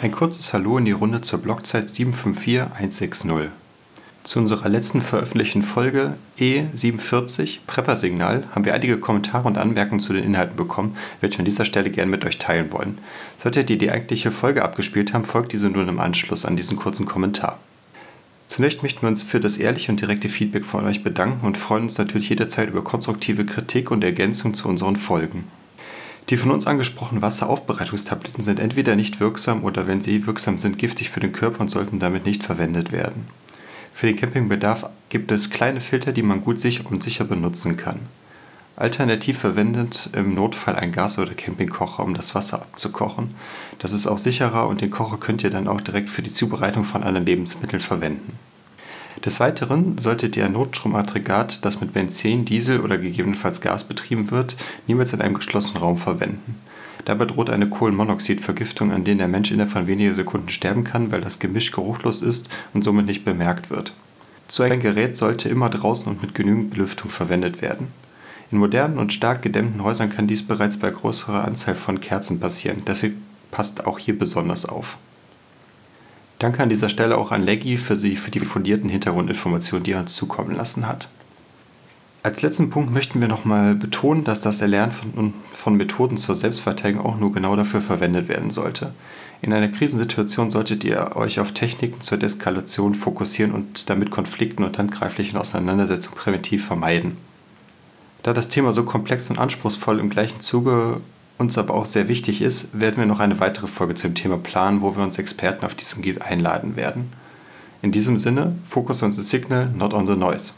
Ein kurzes Hallo in die Runde zur Blockzeit 754160. Zu unserer letzten veröffentlichten Folge E47 Prepper-Signal haben wir einige Kommentare und Anmerkungen zu den Inhalten bekommen, welche an dieser Stelle gerne mit euch teilen wollen. Solltet ihr die eigentliche Folge abgespielt haben, folgt diese nun im Anschluss an diesen kurzen Kommentar. Zunächst möchten wir uns für das ehrliche und direkte Feedback von euch bedanken und freuen uns natürlich jederzeit über konstruktive Kritik und Ergänzung zu unseren Folgen. Die von uns angesprochenen Wasseraufbereitungstabletten sind entweder nicht wirksam oder wenn sie wirksam sind, giftig für den Körper und sollten damit nicht verwendet werden. Für den Campingbedarf gibt es kleine Filter, die man gut sicher und sicher benutzen kann. Alternativ verwendet im Notfall ein Gas- oder Campingkocher, um das Wasser abzukochen. Das ist auch sicherer und den Kocher könnt ihr dann auch direkt für die Zubereitung von anderen Lebensmitteln verwenden. Des Weiteren solltet ihr ein Notstromaggregat, das mit Benzin, Diesel oder gegebenenfalls Gas betrieben wird, niemals in einem geschlossenen Raum verwenden. Dabei droht eine Kohlenmonoxidvergiftung, an der der Mensch innerhalb von wenigen Sekunden sterben kann, weil das Gemisch geruchlos ist und somit nicht bemerkt wird. So ein Gerät sollte immer draußen und mit genügend Belüftung verwendet werden. In modernen und stark gedämmten Häusern kann dies bereits bei größerer Anzahl von Kerzen passieren, deshalb passt auch hier besonders auf. Danke an dieser Stelle auch an Leggy für, sie, für die fundierten Hintergrundinformationen, die er uns zukommen lassen hat. Als letzten Punkt möchten wir nochmal betonen, dass das Erlernen von, von Methoden zur Selbstverteidigung auch nur genau dafür verwendet werden sollte. In einer Krisensituation solltet ihr euch auf Techniken zur Deskalation fokussieren und damit Konflikten und handgreiflichen Auseinandersetzungen präventiv vermeiden. Da das Thema so komplex und anspruchsvoll im gleichen Zuge uns aber auch sehr wichtig ist, werden wir noch eine weitere Folge zum Thema planen, wo wir uns Experten auf diesem Gebiet einladen werden. In diesem Sinne, focus on the signal, not on the noise.